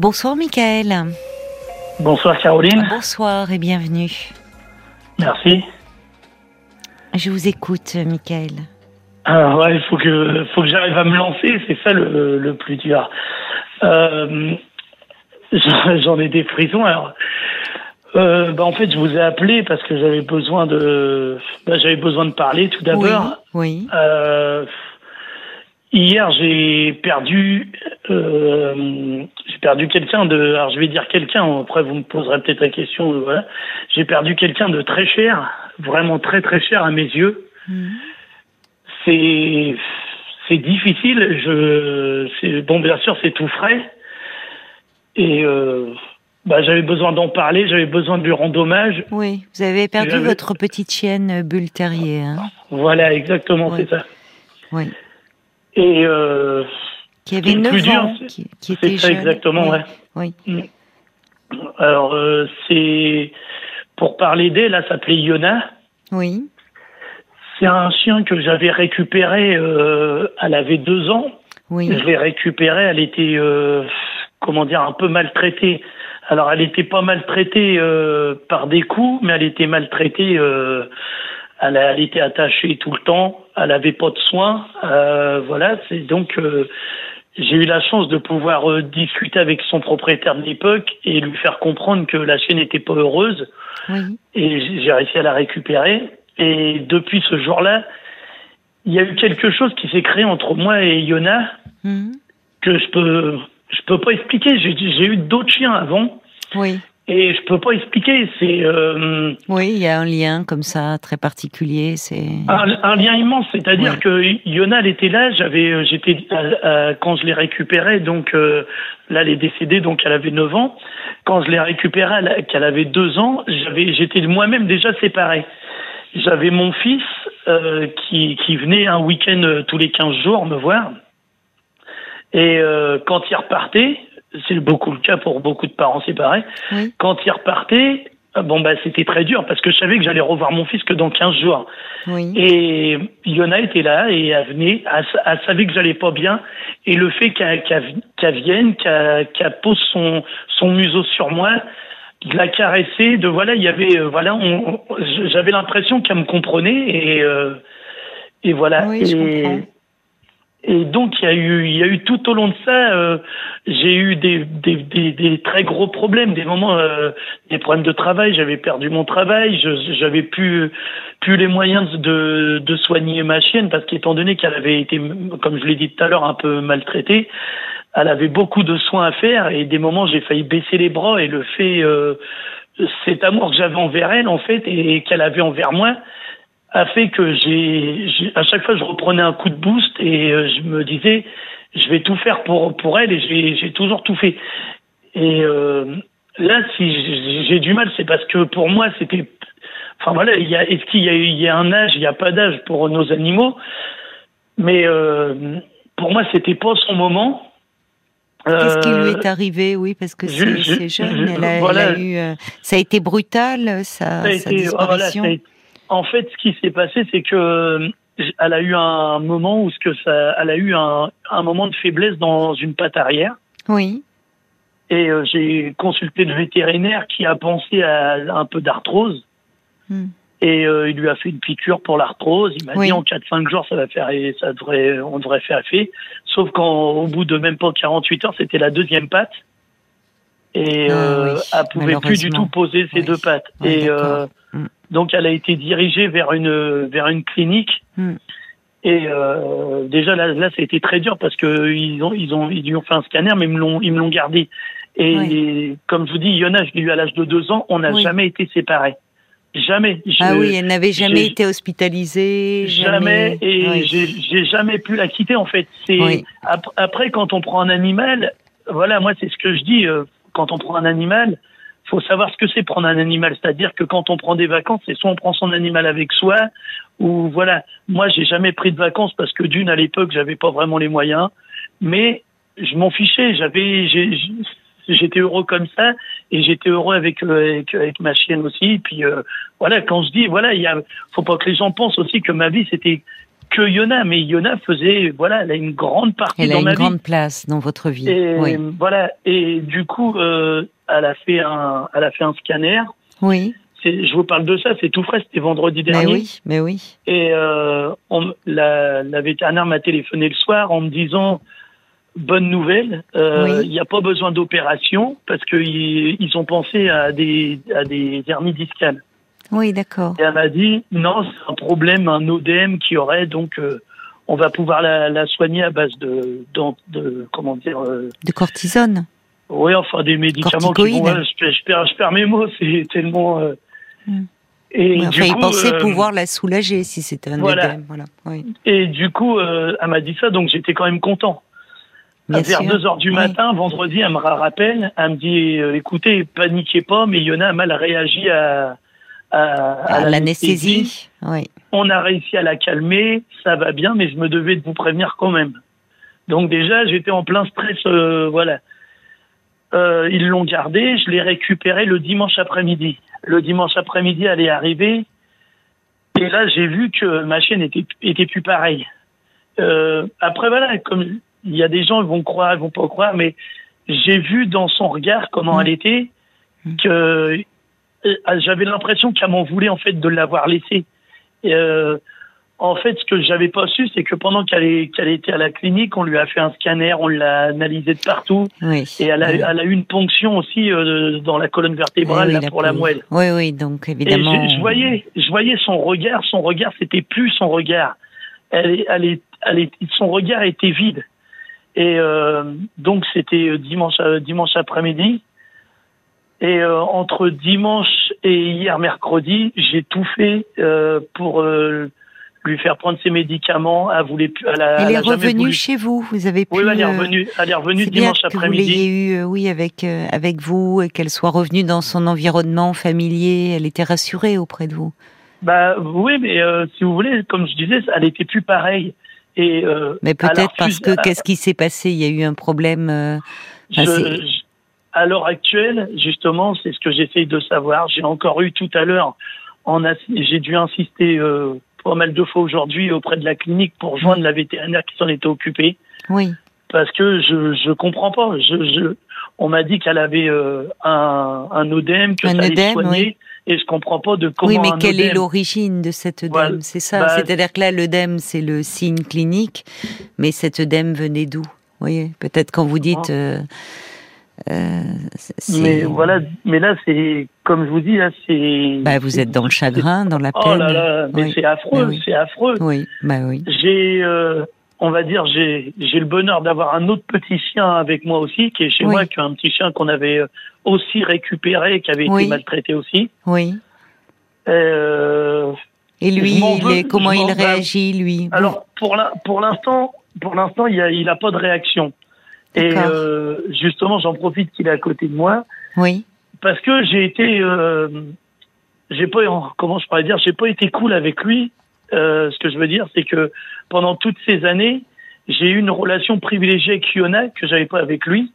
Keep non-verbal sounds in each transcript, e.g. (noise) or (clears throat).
Bonsoir Michael. Bonsoir Caroline. Bonsoir et bienvenue. Merci. Je vous écoute Michael. Ah ouais, il faut que, faut que j'arrive à me lancer, c'est ça le, le, plus dur. Euh, (laughs) J'en ai des prisons. Alors, euh, bah en fait, je vous ai appelé parce que j'avais besoin de, bah, j'avais besoin de parler tout d'abord. Oui. oui. Euh, Hier, j'ai perdu, euh, j'ai perdu quelqu'un de, alors je vais dire quelqu'un. Après, vous me poserez peut-être la question. Euh, voilà, j'ai perdu quelqu'un de très cher, vraiment très très cher à mes yeux. Mmh. C'est, c'est difficile. Je, c'est bon, bien sûr, c'est tout frais. Et euh, bah, j'avais besoin d'en parler. J'avais besoin de lui rendre hommage. Oui, vous avez perdu votre petite chienne bulle terrier. Hein voilà, exactement, c'est ça. Oui. Et euh, qui avait 9 plus ans, dur, qui, qui était ça jeune. exactement, oui. ouais. Oui. Alors euh, c'est pour parler d'elle, elle s'appelait Yona. Oui. C'est un chien que j'avais récupéré. Euh, elle avait deux ans. Oui. Je l'ai récupérée. Elle était euh, comment dire un peu maltraitée. Alors elle était pas maltraitée euh, par des coups, mais elle était maltraitée. Elle, elle, était attachée tout le temps. Elle avait pas de soins. Euh, voilà. C'est donc euh, j'ai eu la chance de pouvoir euh, discuter avec son propriétaire de l'époque et lui faire comprendre que la chienne n'était pas heureuse. Oui. Et j'ai réussi à la récupérer. Et depuis ce jour-là, il y a eu quelque chose qui s'est créé entre moi et Yona Mhm. que je peux je peux pas expliquer. J'ai eu d'autres chiens avant Oui. Et je peux pas expliquer. C'est euh, Oui, il y a un lien comme ça très particulier. C'est un, un lien immense. C'est-à-dire Ouais. que Yona, elle était là. J'avais euh, j'étais quand je l'ai récupérée. Donc euh, là, elle est décédée. Donc elle avait 9 ans. Quand je l'ai récupérée, elle- qu'elle avait 2 ans, j'avais j'étais moi-même déjà séparé. J'avais mon fils euh, qui, qui venait un week-end euh, tous les 15 jours me voir. Et euh, quand il repartait, c'est beaucoup le cas pour beaucoup de parents séparés, Oui. quand il repartait, euh, bon bah c'était très dur parce que je savais que j'allais revoir mon fils que dans 15 jours. Oui. Et Yona était là et elle venait, elle, sa- elle savait que j'allais pas bien. Et le fait qu'elle qu'elle- qu'elle vienne, qu'elle qu'elle pose son, son museau sur moi, de la caresser, de voilà, il y avait, euh, voilà, on- on- j'avais l'impression qu'elle me comprenait et, euh, et voilà. Oui, je et, comprends. Et donc il y a eu, il y a eu tout au long de ça, euh, j'ai eu des, des, des, des très gros problèmes, des moments, euh, des problèmes de travail. J'avais perdu mon travail, j'avais plus plus les moyens de, de soigner ma chienne parce qu'étant donné qu'elle avait été, comme je l'ai dit tout à l'heure, un peu maltraitée, elle avait beaucoup de soins à faire et des moments j'ai failli baisser les bras et le fait, euh, cet amour que j'avais envers elle en fait et qu'elle avait envers moi a fait que j'ai, j'ai- à chaque fois je reprenais un coup de boost et euh, je me disais je vais tout faire pour pour elle et j'ai, j'ai toujours tout fait et euh, là si j'ai, j'ai du mal c'est parce que pour moi c'était enfin voilà il y a est-ce qu'il y a il y a un âge? Il n'y a pas d'âge pour nos animaux mais euh, pour moi c'était pas son moment Qu'est-ce qui lui est arrivé? Oui, parce que je- c'est je- c'est jeune. je- elle a, voilà. elle a eu, ça a été brutal, sa, Ça a sa été- voilà, disparition. ça a été- en fait, ce qui s'est passé, c'est que euh, elle a eu un moment où ce que ça, elle a eu un, un moment de faiblesse dans une patte arrière. Oui. Et euh, j'ai consulté le vétérinaire qui a pensé à un peu d'arthrose. Hmm. Et euh, il lui a fait une piqûre pour l'arthrose. Il m'a Oui. dit en 4-5 jours, ça va faire, ça devrait, on devrait faire effet. Sauf qu'au bout de même pas 48 heures, c'était la deuxième patte. Et Ah euh, oui, elle pouvait plus du tout poser ses Oui. deux pattes. Et euh, Mm. donc elle a été dirigée vers une vers une clinique. Mm. Et euh, déjà là, là, ça a été très dur parce que ils ont ils ont ils lui ont fait un scanner, mais ils me l'ont ils me l'ont gardé. Et comme je vous dis, Yona, je l'ai eu à l'âge de deux ans, on n'a Oui. jamais été séparés. Jamais. Ah Je- oui, elle n'avait jamais été hospitalisée. Jamais, et Oui. j'ai j'ai jamais pu la quitter en fait. C'est Oui. ap- après quand on prend un animal, voilà, moi c'est ce que je dis. euh, quand on prend un animal, faut savoir ce que c'est prendre un animal. C'est-à-dire que quand on prend des vacances, c'est soit on prend son animal avec soi, ou voilà. Moi, j'ai jamais pris de vacances parce que d'une à l'époque, j'avais pas vraiment les moyens, mais je m'en fichais. J'avais, j'étais heureux comme ça, et j'étais heureux avec, euh, avec avec ma chienne aussi. Et puis euh, voilà, quand je dis voilà, il y a, faut pas que les gens pensent aussi que ma vie c'était que Yona, mais Yona faisait, voilà, elle a une grande partie elle dans ma vie. Elle a une grande place dans votre vie. Et voilà, et du coup, euh, elle a fait un, elle a fait un scanner. Oui. Je vous parle de ça, c'est tout frais, c'était vendredi dernier. Mais oui, mais oui. Et euh, on, la, la vétérinaire m'a téléphoné le soir en me disant bonne nouvelle, euh, il n'y a pas besoin d'opération parce qu'ils ils ont pensé à des, à des hernies discales. Oui, d'accord. Et elle m'a dit non, c'est un problème, un ODM qui aurait, donc euh, on va pouvoir la, la, soigner à base de, de, de comment dire De cortisone. Oui, enfin des médicaments qui vont, je, je, perds, je, perds, mes mots, (laughs) c'est tellement. Euh, hmm. Et enfin, il pensait pouvoir la soulager si c'était un voilà. ODM. Voilà. Oui. Et du coup, elle m'a dit ça, donc j'étais quand même content. Bien vers 2 heures du matin, vendredi, elle me rappelle, elle me dit écoutez, paniquez pas, mais Yona a mal réagi à, à, à l'anesthésie. Oui. On a réussi à la calmer, ça va bien, mais je me devais de vous prévenir quand même. Donc déjà, j'étais en plein stress, euh, voilà. Euh, ils l'ont gardée, je l'ai récupérée le dimanche après-midi. Le dimanche après-midi, elle est arrivée, et là, j'ai vu que ma chaîne était, était plus pareille. Euh, après, voilà, comme il y a des gens, ils vont croire, ils vont pas croire, mais j'ai vu dans son regard comment mmh. elle était, que j'avais l'impression qu'elle m'en voulait en fait de l'avoir laissé. Euh, en fait, ce que j'avais pas su, c'est que pendant qu'elle qu'elle était à la clinique, on lui a fait un scanner, on l'a analysé de partout, oui, et elle a, oui. elle a eu une ponction aussi euh, dans la colonne vertébrale oui, là, pour la moelle. Oui, oui, donc évidemment. Et je, je voyais, je voyais son regard, son regard, c'était plus son regard. Elle, elle, elle son regard était vide. Et euh, donc c'était dimanche, dimanche après-midi. Et euh, entre dimanche et hier mercredi, j'ai tout fait euh, pour euh, lui faire prendre ses médicaments. Elle voulait plus. Elle, a, elle, elle est revenue voulu. chez vous. Vous avez pu. Oui, elle est euh, revenue. Elle est revenue bien dimanche que vous après-midi. l'ayez eu, euh, oui, avec euh, avec vous et qu'elle soit revenue dans son environnement familier. Elle était rassurée auprès de vous. Bah oui, mais euh, si vous voulez, comme je disais, elle était plus pareille. Et euh, Mais peut-être parce que qu'est-ce qui s'est passé? Il y a eu un problème. euh, Je- à l'heure actuelle, justement, c'est ce que j'essaye de savoir. J'ai encore eu tout à l'heure, j'ai dû insister pas mal de fois aujourd'hui auprès de la clinique pour joindre la vétérinaire qui s'en était occupée, Oui. parce que je je comprends pas. Je, je on m'a dit qu'elle avait euh, un un ODM que Un ça allait œdème, soigner, et je comprends pas de comment oui, mais un quelle est œdème- l'origine de cet œdème? Voilà. C'est ça. Bah, C'est-à-dire que là, l'œdème, c'est le signe clinique, mais cet œdème venait d'où? Vous voyez, peut-être quand vous dites. euh, euh, Mais voilà, mais là c'est comme je vous dis là c'est. Bah, vous êtes dans le chagrin, dans la peine. Oh là là, mais Oui. c'est affreux, oui. c'est affreux. Oui, bah oui. J'ai, euh, on va dire, j'ai, j'ai le bonheur d'avoir un autre petit chien avec moi aussi, qui est chez Oui. moi, qui est un petit chien qu'on avait euh, aussi récupéré, qui avait été maltraité aussi. Oui. Euh, Et lui, Je m'en il veux, est, comment il réagit, lui? Alors pour la, pour l'instant, pour l'instant, il a, il a pas de réaction. Et euh, justement, j'en profite qu'il est à côté de moi Oui. parce que j'ai été, euh, j'ai pas, comment je pourrais dire, j'ai pas été cool avec lui. Euh, ce que je veux dire, c'est que pendant toutes ces années, j'ai eu une relation privilégiée avec Fiona que j'avais pas avec lui.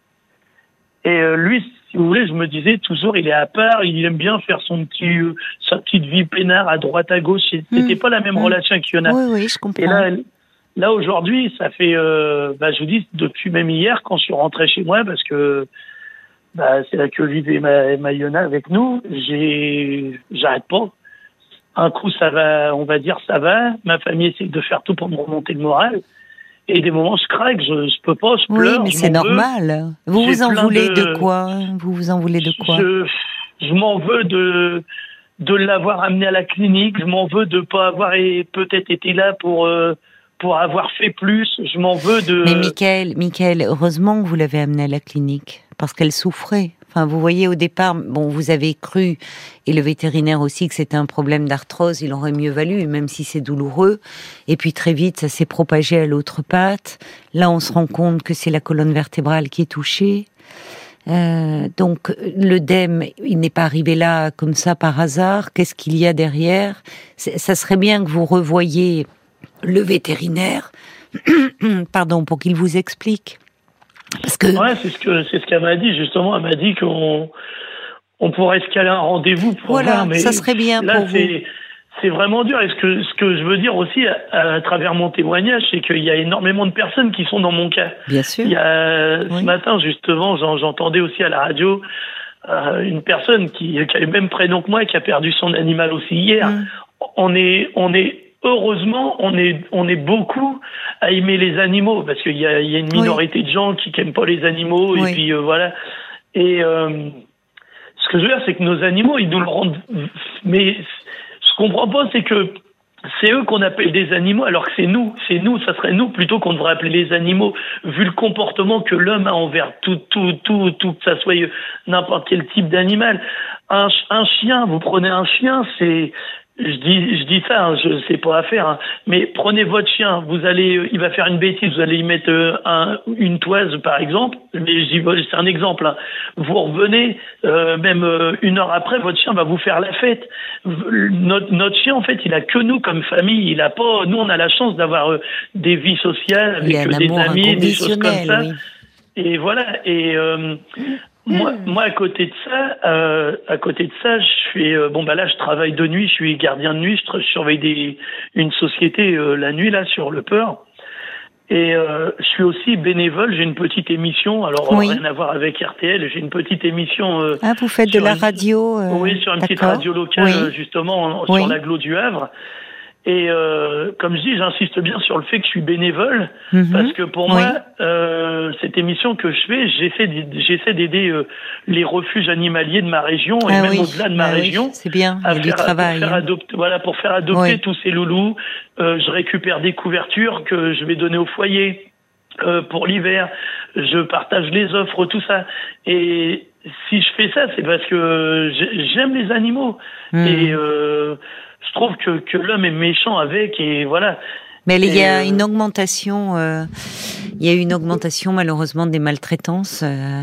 Et euh, lui, si vous voulez, je me disais toujours, il est à part, il aime bien faire son petit, euh, sa petite vie peinard à droite à gauche. C'était Mm. pas la même Mm. relation avec Fiona. Oui, oui, je comprends. Et là, là aujourd'hui, ça fait, euh, bah, je vous dis, depuis même hier, quand je suis rentré chez moi, parce que bah, c'est là que vivait ma, ma Yona avec nous, j'ai, j'arrête pas. Un coup, ça va, on va dire, ça va. Ma famille essaie de faire tout pour me remonter le moral. Et des moments, je craque, je, je peux pas, je oui, pleure. mais je c'est veux. normal. Vous vous en voulez de- de... quoi? Vous vous en voulez de quoi? Je, je m'en veux de de l'avoir amené à la clinique. Je m'en veux de pas avoir et peut-être été là pour euh, pour avoir fait plus. Je m'en veux de. Mais Michael, Michael, heureusement que vous l'avez amenée à la clinique, parce qu'elle souffrait. Enfin, vous voyez, au départ, bon, vous avez cru, et le vétérinaire aussi, que c'était un problème d'arthrose, il aurait mieux valu, même si c'est douloureux. Et puis très vite, ça s'est propagé à l'autre patte. Là, on se rend compte que c'est la colonne vertébrale qui est touchée. Euh, donc l'œdème, il n'est pas arrivé là comme ça par hasard. Qu'est-ce qu'il y a derrière? Ça serait bien que vous revoyiez le vétérinaire, (clears throat) pardon, pour qu'il vous explique. Parce que Ouais, c'est ce que c'est ce qu'elle m'a dit justement. Elle m'a dit qu'on on pourrait se caler un rendez-vous pour Voilà, voir. Mais ça serait bien là, pour vous. c'est vraiment dur. Et ce que, ce que je veux dire aussi à, travers mon témoignage, c'est qu'il y a énormément de personnes qui sont dans mon cas. Bien sûr. Il y a, Ce matin, justement, j'entendais aussi à la radio euh, une personne qui, qui a le même prénom que moi et qui a perdu son animal aussi hier. Mm. On est, on est heureusement, on est, on est beaucoup à aimer les animaux parce qu'il y a, y a, une minorité de gens qui n'aiment pas les animaux et puis euh, voilà. Et euh, ce que je veux dire, c'est que nos animaux, ils nous le rendent. Mais ce qu'on comprend pas, c'est que c'est eux qu'on appelle des animaux, alors que c'est nous, c'est nous, ça serait nous plutôt qu'on devrait appeler les animaux, vu le comportement que l'homme a envers tout, tout, tout, tout, que ça soit n'importe quel type d'animal. Un, un chien, vous prenez un chien, c'est je dis, je dis ça, hein, je sais pas à faire, hein. mais prenez votre chien, vous allez, il va faire une bêtise, vous allez y mettre euh, un, une toise par exemple, mais c'est un exemple. Hein. Vous revenez, euh, même euh, une heure après, votre chien va vous faire la fête. Notre, notre chien, en fait, il a que nous comme famille, il a pas. Nous, on a la chance d'avoir des vies sociales avec des amis, des choses comme ça. Et voilà. Et moi, hmm. moi, à côté de ça, euh, à côté de ça, je suis euh, bon bah là, je travaille de nuit, je suis gardien de nuit, je, surveille des, une société euh, la nuit là sur le peur. Et euh, je suis aussi bénévole. J'ai une petite émission. Alors rien à voir avec RTL. J'ai une petite émission. ah, vous faites de la radio. oui, sur une petite radio locale justement sur l'aglo du Havre. Et euh, comme je dis, j'insiste bien sur le fait que je suis bénévole, mhm. parce que pour moi, euh, cette émission que je fais, j'essaie d'aider euh, les refuges animaliers de ma région et ah même au-delà de ma ah région. c'est bien, à faire, travail. Pour faire hein. adopter, voilà, pour faire adopter tous ces loulous. Euh, je récupère des couvertures que je vais donner au foyer euh, pour l'hiver. Je partage les offres, tout ça. Et si je fais ça, c'est parce que j'aime les animaux. Mhm. Et euh, je trouve que, que l'homme est méchant avec et voilà. Mais il y a euh, une augmentation, euh, il y a une augmentation malheureusement des maltraitances. Euh,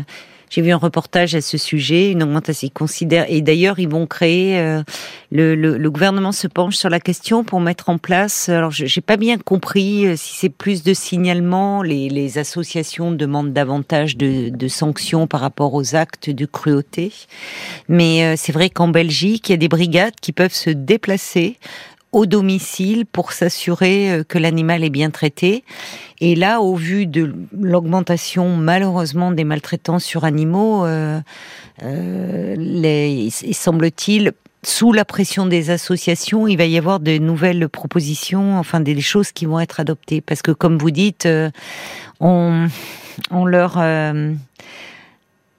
j'ai vu un reportage à ce sujet, une augmentation. Ils considèrent, et d'ailleurs, ils vont créer. Euh, le, le, le, gouvernement se penche sur la question pour mettre en place. Alors, j'ai pas bien compris euh, si c'est plus de signalement. Les, les associations demandent davantage de, de, sanctions par rapport aux actes de cruauté. Mais euh, c'est vrai qu'en Belgique, il y a des brigades qui peuvent se déplacer au domicile pour s'assurer euh, que l'animal est bien traité. Et là, au vu de l'augmentation malheureusement des maltraitances sur animaux, euh, euh, les, semble-t-il, sous la pression des associations, il va y avoir de nouvelles propositions, enfin des, choses qui vont être adoptées. Parce que, comme vous dites, euh, on, on leur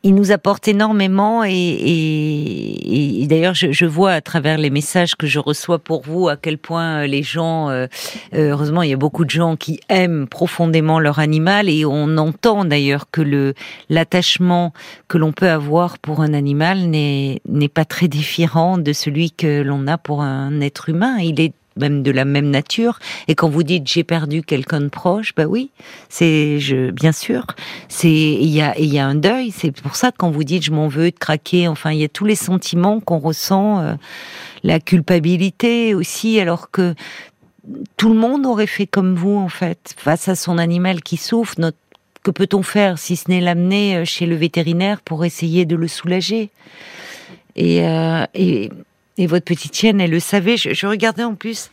il nous apporte énormément et, et, et d'ailleurs je, je, vois à travers les messages que je reçois pour vous à quel point euh, les gens, euh, euh, heureusement il y a beaucoup de gens qui aiment profondément leur animal et on entend d'ailleurs que le l'attachement que l'on peut avoir pour un animal n'est n'est pas très différent de celui que l'on a pour un être humain. Il est même de la même nature. Et quand vous dites j'ai perdu quelqu'un de proche, bah oui, c'est je bien sûr, c'est il y a il y a un deuil. C'est pour ça que quand vous dites je m'en veux de craquer, enfin il y a tous les sentiments qu'on ressent, euh, la culpabilité aussi, alors que tout le monde aurait fait comme vous en fait face à son animal qui souffre. Que peut-on faire si ce n'est l'amener euh, chez le vétérinaire pour essayer de le soulager? Et, euh, et et votre petite chienne, elle le savait. Je, regardais en plus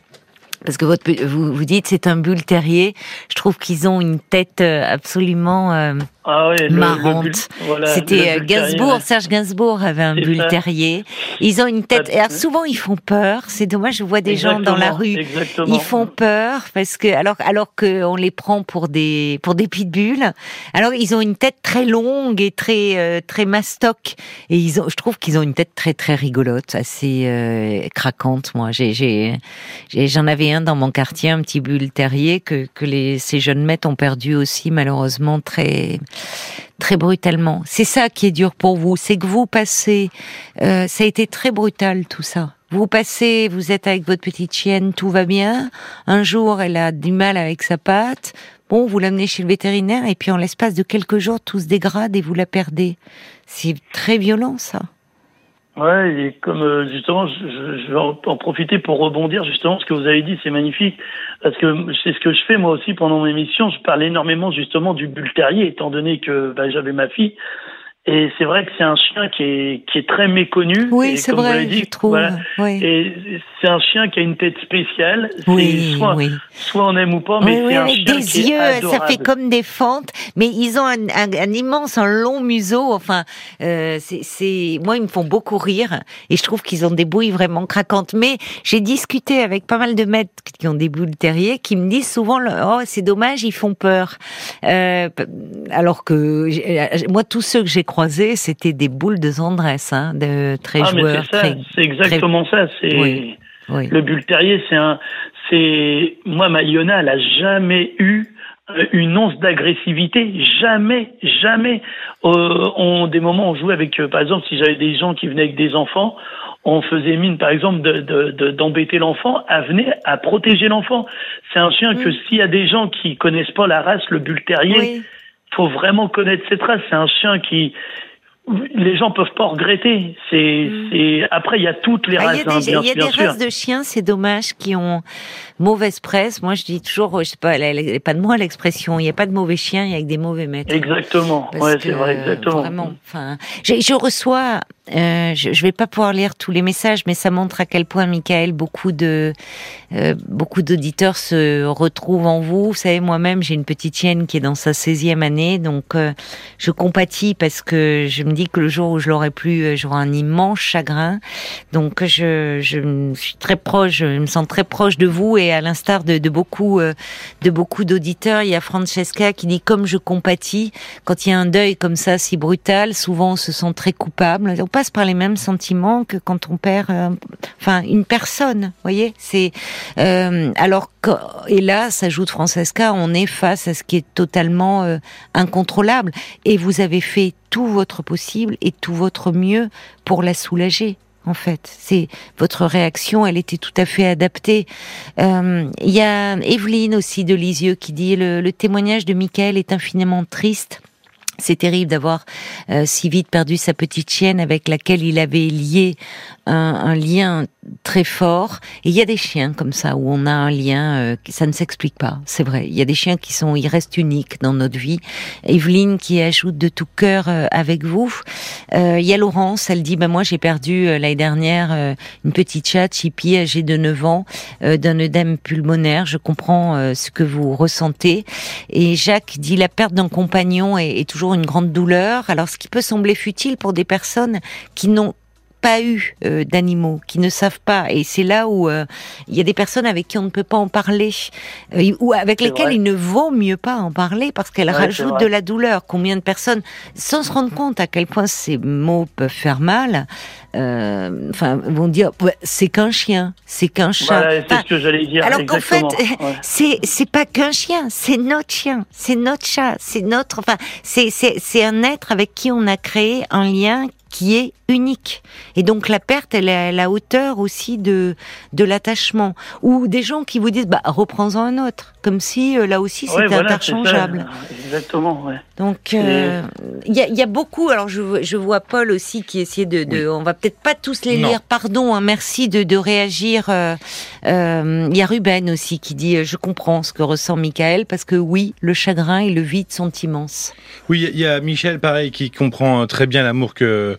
parce que votre, vous, vous dites c'est un bull terrier. Je trouve qu'ils ont une tête euh, absolument euh, ah marrante. C'était euh, Gainsbourg, Serge Gainsbourg avait un bull terrier. Ils ont une tête. Et souvent ils font peur. C'est dommage. Je vois des gens dans la rue. Ils font peur parce que alors alors que on les prend pour des pour des pitbulls. Alors ils ont une tête très longue et très très mastoc. Et ils ont. Je trouve qu'ils ont une tête très très rigolote, assez craquante. Moi, j'ai j'en avais dans mon quartier, un petit bulle terrier que, que les, ces jeunes maîtres ont perdu aussi malheureusement très très brutalement. C'est ça qui est dur pour vous, c'est que vous passez, euh, ça a été très brutal tout ça. Vous passez, vous êtes avec votre petite chienne, tout va bien. Un jour, elle a du mal avec sa patte. Bon, vous l'amenez chez le vétérinaire et puis en l'espace de quelques jours, tout se dégrade et vous la perdez. C'est très violent ça. Ouais, et comme euh, justement, je, je, vais en profiter pour rebondir justement ce que vous avez dit, c'est magnifique parce que c'est ce que je fais moi aussi pendant mes missions. Je parle énormément justement du bull terrier, étant donné que bah, j'avais ma fille Et c'est vrai que c'est un chien qui est, qui est très méconnu. Oui, c'est vrai, dit, je trouve. Oui. Et c'est un chien qui a une tête spéciale. Oui, soit, oui. soit on aime ou pas, mais c'est un chien des qui yeux, est ça fait comme des fentes, mais ils ont un, un, un immense, un long museau. Enfin, euh, c'est, moi, ils me font beaucoup rire, et je trouve qu'ils ont des bouilles vraiment craquantes. Mais j'ai discuté avec pas mal de maîtres qui ont des boules terriers, qui me disent souvent, oh, c'est dommage, ils font peur. Euh, alors que moi, tous ceux que j'ai croisés, c'était des boules de tendresse, hein, de très ah, joueurs. C'est exactement ça. C'est Oui, oui. le bull terrier. C'est un. C'est moi, ma Iona, elle a jamais eu euh, une once d'agressivité, jamais, jamais. Euh, on, des moments, on jouait avec, euh, par exemple, si j'avais des gens qui venaient avec des enfants, on faisait mine, par exemple, d'embêter de, de, d'embêter l'enfant, à venir à protéger l'enfant. C'est un chien que Mm. s'il y a des gens qui connaissent pas la race, le bull terrier, Oui. Faut vraiment connaître cette race. C'est un chien qui les gens peuvent pas regretter. C'est, c'est après il y a toutes les Ah, Il races, y a hein, des, bien, il y a des races de chiens, c'est dommage, qui ont mauvaise presse. Moi, je dis toujours, je sais pas, elle, elle est pas de moi l'expression. Il n'y a pas de mauvais chiens, il y a que des mauvais maîtres. Exactement. Parce Ouais, c'est vrai, exactement. Vraiment. Enfin, je reçois, euh, je, je vais pas pouvoir lire tous les messages, mais ça montre à quel point, Michael, beaucoup de, euh, beaucoup d'auditeurs se retrouvent en vous. Vous savez, moi-même, j'ai une petite chienne qui est dans sa 16e année, donc euh, je compatis parce que je me dis que le jour où je l'aurai plus, euh, j'aurai un immense chagrin. Donc, je, je suis très proche, je me sens très proche de vous et à l'instar de, de beaucoup, euh, de beaucoup d'auditeurs, il y a Francesca qui dit comme je compatis quand il y a un deuil comme ça si brutal, souvent on se sent très coupable. Par les mêmes sentiments que quand on perd, euh, enfin une personne. Voyez, c'est euh, alors et là, s'ajoute Francesca, on est face à ce qui est totalement euh, incontrôlable. Et vous avez fait tout votre possible et tout votre mieux pour la soulager. En fait, c'est votre réaction, elle était tout à fait adaptée. Il y a Evelyne aussi de Lisieux qui dit le, le témoignage de Michael est infiniment triste. C'est terrible d'avoir euh, si vite perdu sa petite chienne avec laquelle il avait lié un, lien très fort. Et il y a des chiens comme ça où on a un lien, euh, ça ne s'explique pas. C'est vrai. Il y a des chiens qui sont, ils restent uniques dans notre vie. Evelyne qui ajoute de tout cœur euh, avec vous. Euh, il y a Laurence, elle dit, bah moi j'ai perdu l'année dernière une petite chatte, Chippy, âgée de 9 ans, d'un œdème pulmonaire. Je comprends ce que vous ressentez. Et Jacques dit, la perte d'un compagnon est toujours une grande douleur. Alors ce qui peut sembler futile pour des personnes qui n'ont pas eu euh, d'animaux, qui ne savent pas, et c'est là où euh, il y a des personnes avec qui on ne peut pas en parler, euh, ou avec lesquelles vrai. il ne vaut mieux pas en parler parce qu'elles Ouais, rajoutent de la douleur. Combien de personnes, sans se rendre compte à quel point ces mots peuvent faire mal, enfin vont dire c'est qu'un chien, c'est qu'un chat. Voilà, c'est Enfin, ce que j'allais dire. alors qu'en fait. (laughs) Ouais. c'est c'est pas qu'un chien, c'est notre chien, c'est notre chat, c'est notre, enfin, c'est c'est c'est un être avec qui on a créé un lien qui est unique. Et donc la perte, elle est à la hauteur aussi de de l'attachement. Ou des gens qui vous disent, bah reprends-en un autre, comme si euh, là aussi Ouais, c'était voilà, c'est ça. interchangeable. Exactement, ouais. Donc euh, il y, a, il y a beaucoup. Alors je, je vois Paul aussi qui essayait de. de On va peut-être pas tous les Non. lire. Pardon. hein, merci de, de réagir. euh, euh, Il y a Ruben aussi qui dit je comprends ce que ressent Michael parce que oui, le chagrin et le vide sont immenses. Oui, il y a Michel, pareil, qui comprend très bien l'amour que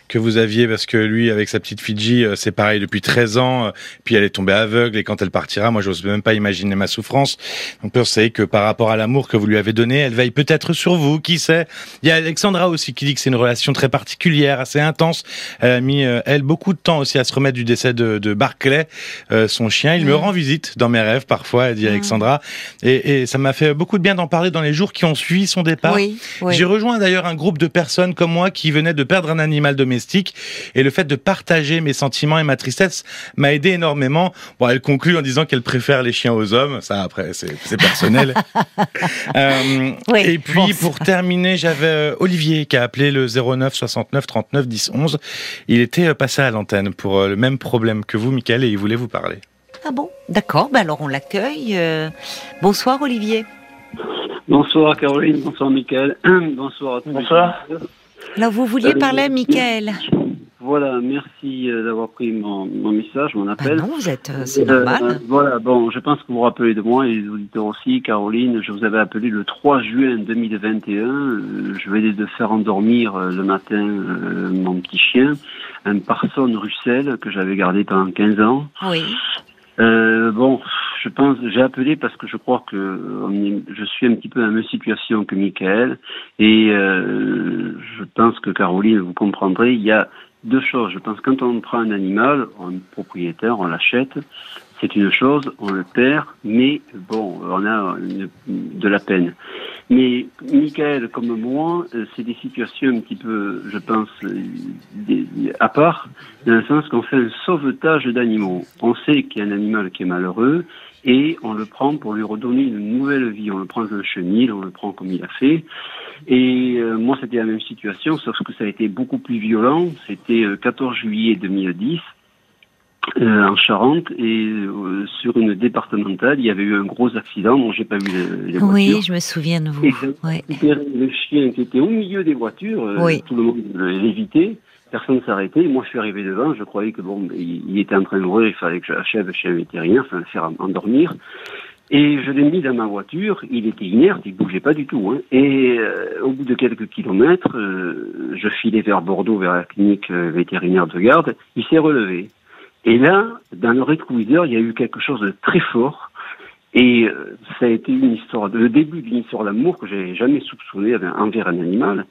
que vous aviez parce que lui, avec sa petite Fidji, euh, c'est pareil depuis 13 ans. euh, Puis elle est tombée aveugle et quand elle partira, moi, j'ose même pas imaginer ma souffrance. Donc, vous savez que par rapport à l'amour que vous lui avez donné, elle veille peut-être sur vous. Qui sait Il y a Alexandra aussi qui dit que c'est une relation très particulière, assez intense. Elle a mis euh, elle beaucoup de temps aussi à se remettre du décès de, de Barclay, euh, son chien. Il me rend visite dans mes rêves parfois, elle dit Mm. Alexandra. Et, et ça m'a fait beaucoup de bien d'en parler dans les jours qui ont suivi son départ. oui, oui. J'ai rejoint d'ailleurs un groupe de personnes comme moi qui venaient de perdre un animal domestique et le fait de partager mes sentiments et ma tristesse m'a aidé énormément. Bon, elle conclut en disant qu'elle préfère les chiens aux hommes. Ça, après, c'est personnel. (laughs) Euh, Oui, et puis, bon, pour terminer, j'avais euh, Olivier qui a appelé le 09 69 39 10 11. Il était euh, passé à l'antenne pour le même problème que vous, Michael, et il voulait vous parler. Ah bon? D'accord. Bah alors on l'accueille. euh, Bonsoir Olivier. Bonsoir Caroline, bonsoir Michael, (clears throat) bonsoir à tous. Bonsoir. Alors vous vouliez parler à Michael. Voilà, merci euh, d'avoir pris mon, mon, message, mon appel. Ah non, vous êtes, euh, c'est euh, normal. voilà, bon, je pense que vous vous rappelez de moi et les auditeurs aussi, Caroline. Je vous avais appelé le 3 juin 2021. je venais de faire endormir le matin mon petit chien, un Parson Russell que j'avais gardé pendant 15 ans. Oui. bon, je pense, j'ai appelé parce que je crois que je suis un petit peu dans la même situation que Michael et je pense que Caroline, vous comprendrez, il y a deux choses. Je pense que quand on prend un animal, un propriétaire, on l'achète, c'est une chose, on le perd, mais bon, on a de la peine. Mais Michael, comme moi, euh, c'est des situations un petit peu, je pense, à part, dans le sens qu'on fait un sauvetage d'animaux. On sait qu'il y a un animal qui est malheureux et on le prend pour lui redonner une nouvelle vie. On le prend un chenil, on le prend comme il a fait. Et euh, moi, c'était la même situation, sauf que ça a été beaucoup plus violent. C'était 14 euh, juillet 2010. Euh, en Charente et euh, sur une départementale, il y avait eu un gros accident. Moi, j'ai pas vu les, voitures. Oui, je me souviens de vous. ouais. Le chien qui était au milieu des voitures, tout le monde l'évitait. Personne ne s'arrêtait. Moi, je suis arrivé devant. Je croyais que bon, il, était en train de mourir. Il fallait que j'achève chez un vétérinaire, enfin, faire endormir. Et je l'ai mis dans ma voiture, il était inerte, il bougeait pas du tout. Hein. Et euh, au bout de quelques kilomètres, euh, je filais vers Bordeaux, vers la clinique euh, vétérinaire de garde, il s'est relevé. Et là, dans le rétroviseur, il y a eu quelque chose de très fort. Et ça a été une histoire, le début d'une histoire d'amour que j'avais jamais soupçonné envers un animal.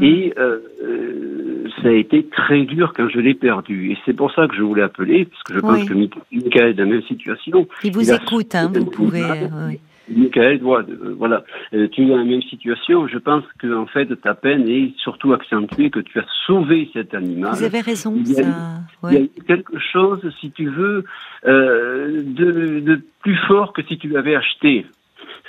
Et euh, euh, ça a été très dur quand je l'ai perdu. Et c'est pour ça que je voulais appeler, parce que je pense que Michael est dans la même situation. Il vous écoute, hein, vous pouvez. Euh, Michael, voilà, tu es dans la même situation. Je pense que en fait, ta peine est surtout accentuée que tu as sauvé cet animal. Vous avez raison, il y a, ça. Il y a quelque chose, si tu veux, de, de plus fort que si tu l'avais acheté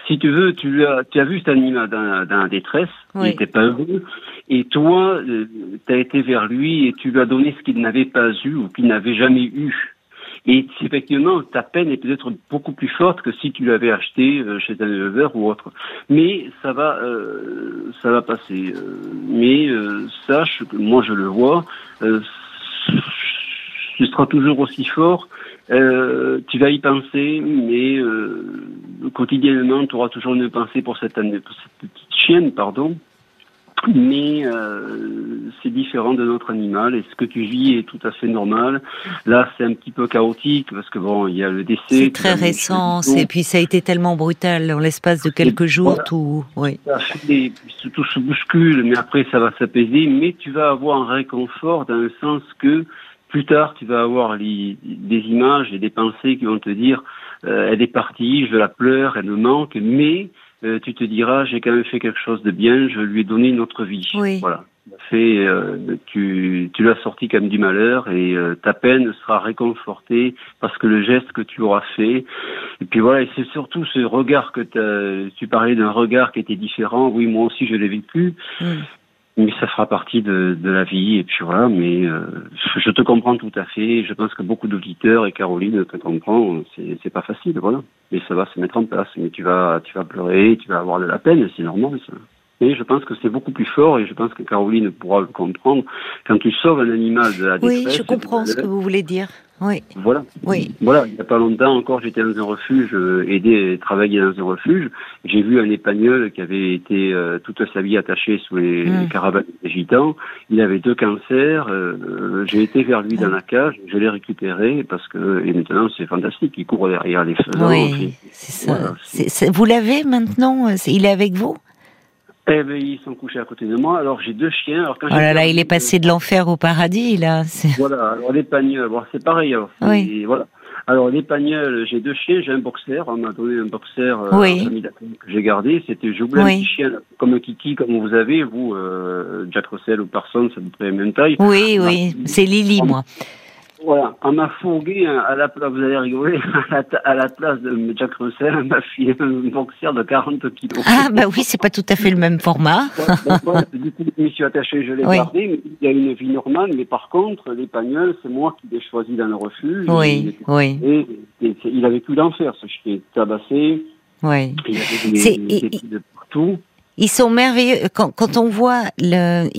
si tu veux, tu as, tu as vu cet animal dans, dans la détresse, il n'était pas heureux, et toi, euh, tu as été vers lui et tu lui as donné ce qu'il n'avait pas eu ou qu'il n'avait jamais eu. Et effectivement, ta peine est peut-être beaucoup plus forte que si tu l'avais acheté euh, chez un éleveur ou autre. Mais ça va, euh, ça va passer. Mais sache que moi je le vois, ce sera toujours aussi fort. tu vas y penser, mais quotidiennement, tu auras toujours une pensée pour cette, année, pour cette petite chienne, pardon. Mais euh, c'est différent de notre animal et ce que tu vis est tout à fait normal. Là, c'est un petit peu chaotique parce que bon, il y a le décès. C'est très récent et puis ça a été tellement brutal en l'espace de quelques jours. Tout, oui. tout se bouscule, mais après ça va s'apaiser. Mais tu vas avoir un réconfort dans le sens que plus tard, tu vas avoir des images et des pensées qui vont te dire euh, elle est partie, je la pleure, elle me manque, mais euh, tu te diras, j'ai quand même fait quelque chose de bien, je lui ai donné une autre vie. Oui. Voilà. Fait, euh, tu, tu l'as sorti comme du malheur et ta peine sera réconfortée parce que le geste que tu auras fait. Et puis voilà, et c'est surtout ce regard que tu parlais d'un regard qui était différent. Oui, moi aussi je l'ai vécu. Mm mais ça fera partie de, de, la vie et puis voilà mais euh, je te comprends tout à fait je pense que beaucoup d'auditeurs et Caroline te comprend c'est pas facile voilà. Mais ça va se mettre en place mais tu vas tu vas pleurer tu vas avoir de la peine c'est normal ça mais je pense que c'est beaucoup plus fort et je pense que Caroline pourra le comprendre quand tu sauves un animal de la détresse. Oui, je comprends ce que vous voulez dire. Oui. Voilà. Oui. Voilà. Il n'y a pas longtemps encore, j'étais dans un refuge, euh, aidé et travaillé dans un refuge. J'ai vu un épagnol qui avait été euh, toute sa vie attaché sous les, mm. caravanes des gitans. Il avait deux cancers. Euh, j'ai été vers lui dans la cage. Je l'ai récupéré parce que et maintenant c'est fantastique. Il court derrière les feux. Oui, c'est ça. Vous l'avez maintenant Il est avec vous? Eh ben, ils sont couchés à côté de moi. Alors, j'ai deux chiens. Alors, quand oh là là, il est passé de l'enfer au paradis, là. (laughs) Voilà. Alors, les pagnols, bon, c'est pareil. Alors, oui. Voilà. Alors, les pagnols, j'ai deux chiens. J'ai un boxer. On m'a donné un boxer euh, oui. que j'ai gardé. C'était, je voulais un petit chien, comme un kiki, comme vous avez, vous, euh, Jack Russell ou Parson, ça vous près la même taille. Oui, oui. C'est Lily, moi. Voilà, on m'a fourgué à la place, vous allez rigoler, (laughs) à la, place de Jack Russell, on m'a filé un boxer de 40 kilos. Ah, bah oui, c'est pas tout à fait le même format. (laughs) du coup, je m'y suis attaché, je l'ai gardé, mais il y a une vie normale, mais par contre, les pagnols, c'est moi qui l'ai choisi dans le refuge. Oui, oui. Et, il avait plus d'enfer, ce chien tabassé. Oui. Il avait des, des, de partout. Ils sont merveilleux. Quand, quand on voit le,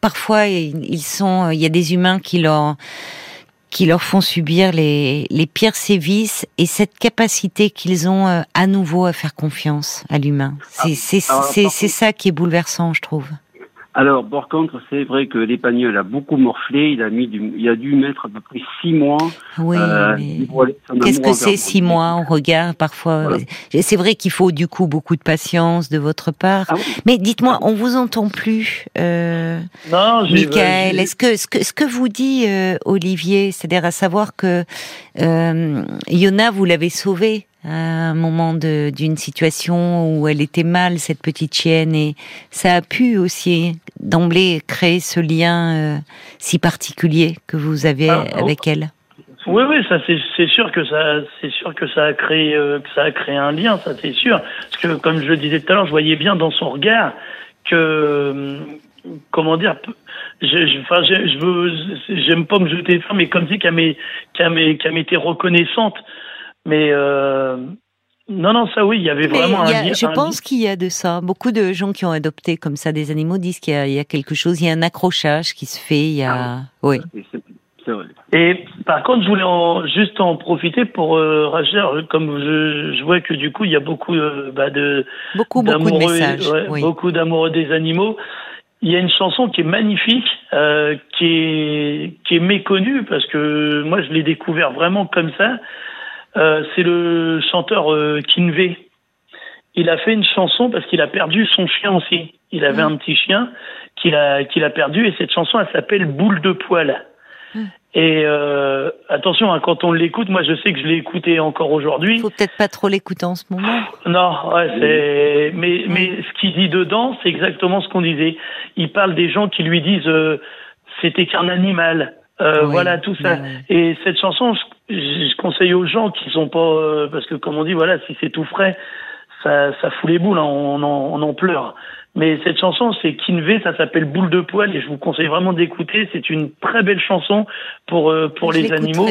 parfois ils sont, il y a des humains qui leur qui leur font subir les, les pires sévices et cette capacité qu'ils ont euh, à nouveau à faire confiance à l'humain. C'est c'est ça qui est bouleversant, je trouve. Alors, par contre, c'est vrai que l'épagnol a beaucoup morflé. Il a mis, du, il a dû mettre à peu près six mois. Oui. Euh, Qu'est-ce que c'est six mois On regarde parfois. C'est vrai qu'il faut du coup beaucoup de patience de votre part. Ah mais dites-moi, on vous entend plus, euh, non, Michael. Est-ce que ce que ce que vous dit euh, Olivier, c'est-à-dire à savoir que euh, Yona, vous l'avez sauvé à un moment d'une situation où elle était mal, cette petite chienne, et ça a pu aussi d'emblée créer ce lien euh, si particulier que vous avez ah, oh. avec elle. Oui, oui, ça c'est sûr que ça, c'est sûr que ça a créé, euh, que ça a créé un lien, ça c'est sûr. Parce que comme je le disais tout à l'heure, je voyais bien dans son regard que, euh, comment dire, je, enfin, je, je veux, j'aime pas me jeter de mais comme si qu'elle qu'elle m'était reconnaissante mais euh, non, non, ça oui, il y avait vraiment un lien. Je pense qu'il y a de ça. Beaucoup de gens qui ont adopté comme ça des animaux disent qu'il y, a quelque chose, il y a un accrochage qui se fait. Il y a, ah oui. Vrai. Et par contre, je voulais juste en profiter pour euh, comme je, je vois que du coup, il y a beaucoup euh, bah, de beaucoup, beaucoup de messages, beaucoup d'amoureux des animaux. Il y a une chanson qui est magnifique, euh, qui est qui est méconnue parce que moi, je l'ai découvert vraiment comme ça. Euh, c'est le chanteur euh, Kinvey. Il a fait une chanson parce qu'il a perdu son chien aussi. Il avait mm. un petit chien qu'il a qu'il a perdu et cette chanson elle s'appelle Boule de poil. Mm. Et euh, attention, hein, quand on l'écoute, moi je sais que je l'ai écouté encore aujourd'hui. Faut peut-être pas trop l'écouter en ce moment. Non, ouais, c'est. Mais mais ce qu'il dit dedans, c'est exactement ce qu'on disait. Il parle des gens qui lui disent euh, c'était qu'un animal. Euh, voilà tout ça. Et cette chanson, je, conseille aux gens qui sont pas, euh, parce que comme on dit, voilà, si c'est tout frais, ça, ça fout les boules, hein, on, en, on en pleure. Mais cette chanson, c'est Kinvé, ça s'appelle Boule de poil, et je vous conseille vraiment d'écouter. C'est une très belle chanson pour euh, pour les animaux.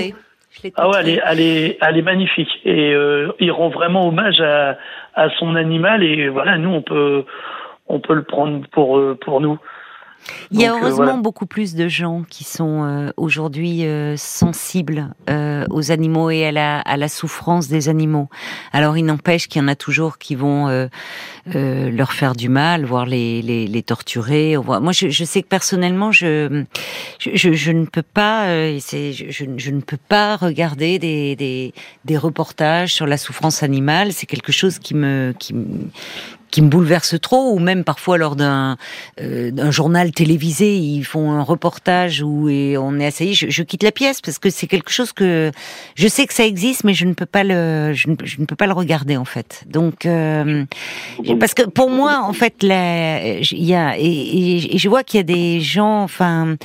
ah ouais, elle est, elle est, elle est magnifique et il rend vraiment hommage à, à son animal et voilà, nous on peut on peut le prendre pour pour nous. Il y a euh, heureusement beaucoup plus de gens qui sont euh, aujourd'hui euh, sensibles aux animaux et à la, à la souffrance des animaux. Alors il n'empêche qu'il y en a toujours qui vont leur faire du mal, voire les, les, les torturer. Moi, je, je, sais que personnellement, je, je, je ne peux pas, je, je, ne peux pas regarder des, des, des reportages sur la souffrance animale. C'est quelque chose qui me, qui, qui me bouleverse trop, ou même parfois lors d'un euh, journal télévisé, ils font un reportage où et on est assailli, je, je, quitte la pièce parce que c'est quelque chose que je sais que ça existe, mais je ne peux pas le, je ne, peux pas le regarder en fait. Donc euh, parce que pour moi, en fait, il y a et, et je vois qu'il y a des gens, enfin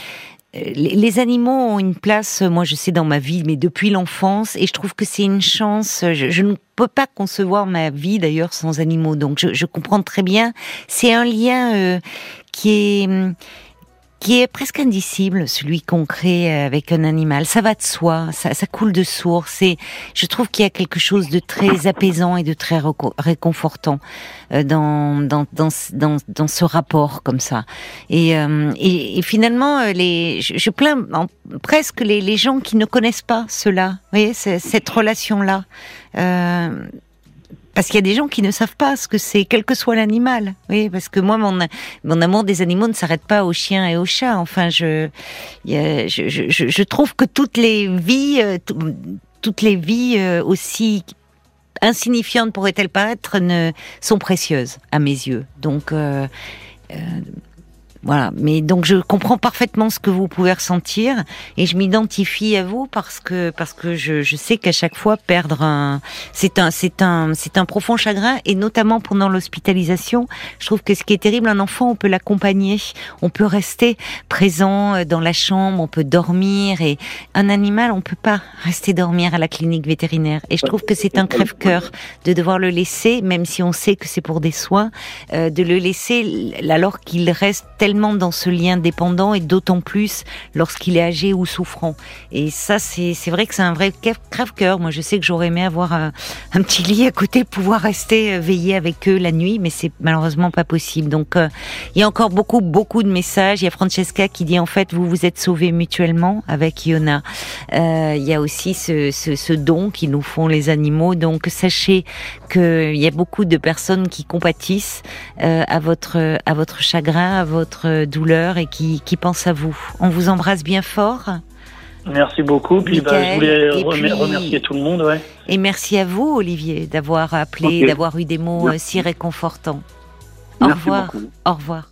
les animaux ont une place, moi je sais dans ma vie, mais depuis l'enfance, et je trouve que c'est une chance. Je, ne peux pas concevoir ma vie d'ailleurs sans animaux, donc je, comprends très bien. C'est un lien euh, qui est qui est presque indicible, celui qu'on crée avec un animal. Ça va de soi, ça, ça coule de source. Et je trouve qu'il y a quelque chose de très apaisant et de très réconfortant euh, dans, dans, dans, dans, dans ce rapport comme ça. Et, euh, et, et finalement, euh, les, je, je plains presque les, les gens qui ne connaissent pas cela. Vous voyez, cette relation-là. Euh, parce qu'il y a des gens qui ne savent pas ce que c'est, quel que soit l'animal. Oui, parce que moi, mon, mon amour des animaux ne s'arrête pas aux chiens et aux chats. Enfin, je, je, je, je trouve que toutes les vies, euh, toutes les vies euh, aussi insignifiantes pourraient-elles paraître, ne, sont précieuses à mes yeux. Donc, euh, euh voilà. Mais donc je comprends parfaitement ce que vous pouvez ressentir et je m'identifie à vous parce que parce que je, je sais qu'à chaque fois perdre un c'est un c'est un c'est un profond chagrin et notamment pendant l'hospitalisation, je trouve que ce qui est terrible un enfant on peut l'accompagner, on peut rester présent euh, dans la chambre, on peut dormir et un animal on peut pas rester dormir à la clinique vétérinaire et je trouve que c'est un crève-cœur de devoir le laisser même si on sait que c'est pour des soins euh, de le laisser alors qu'il reste tellement dans ce lien dépendant et d'autant plus lorsqu'il est âgé ou souffrant. Et ça, c'est vrai que c'est un vrai crève-cœur. Moi, je sais que j'aurais aimé avoir un, petit lit à côté, (laughs) pouvoir rester euh, veiller avec eux la nuit, mais c'est malheureusement pas possible. Donc, euh, il y a encore beaucoup, beaucoup de messages. Il y a Francesca qui dit en fait, vous vous êtes sauvés mutuellement avec Iona. Euh, il y a aussi ce, ce, don qui nous font les animaux. Donc, sachez qu'il y a beaucoup de personnes qui compatissent à votre à votre chagrin, à votre douleur et qui, qui pensent à vous. On vous embrasse bien fort. Merci beaucoup. Puis, bah, je voulais remercier tout le monde. Ouais. Et merci à vous, Olivier, d'avoir appelé, d'avoir eu des mots euh, si réconfortants. Au revoir. Au revoir.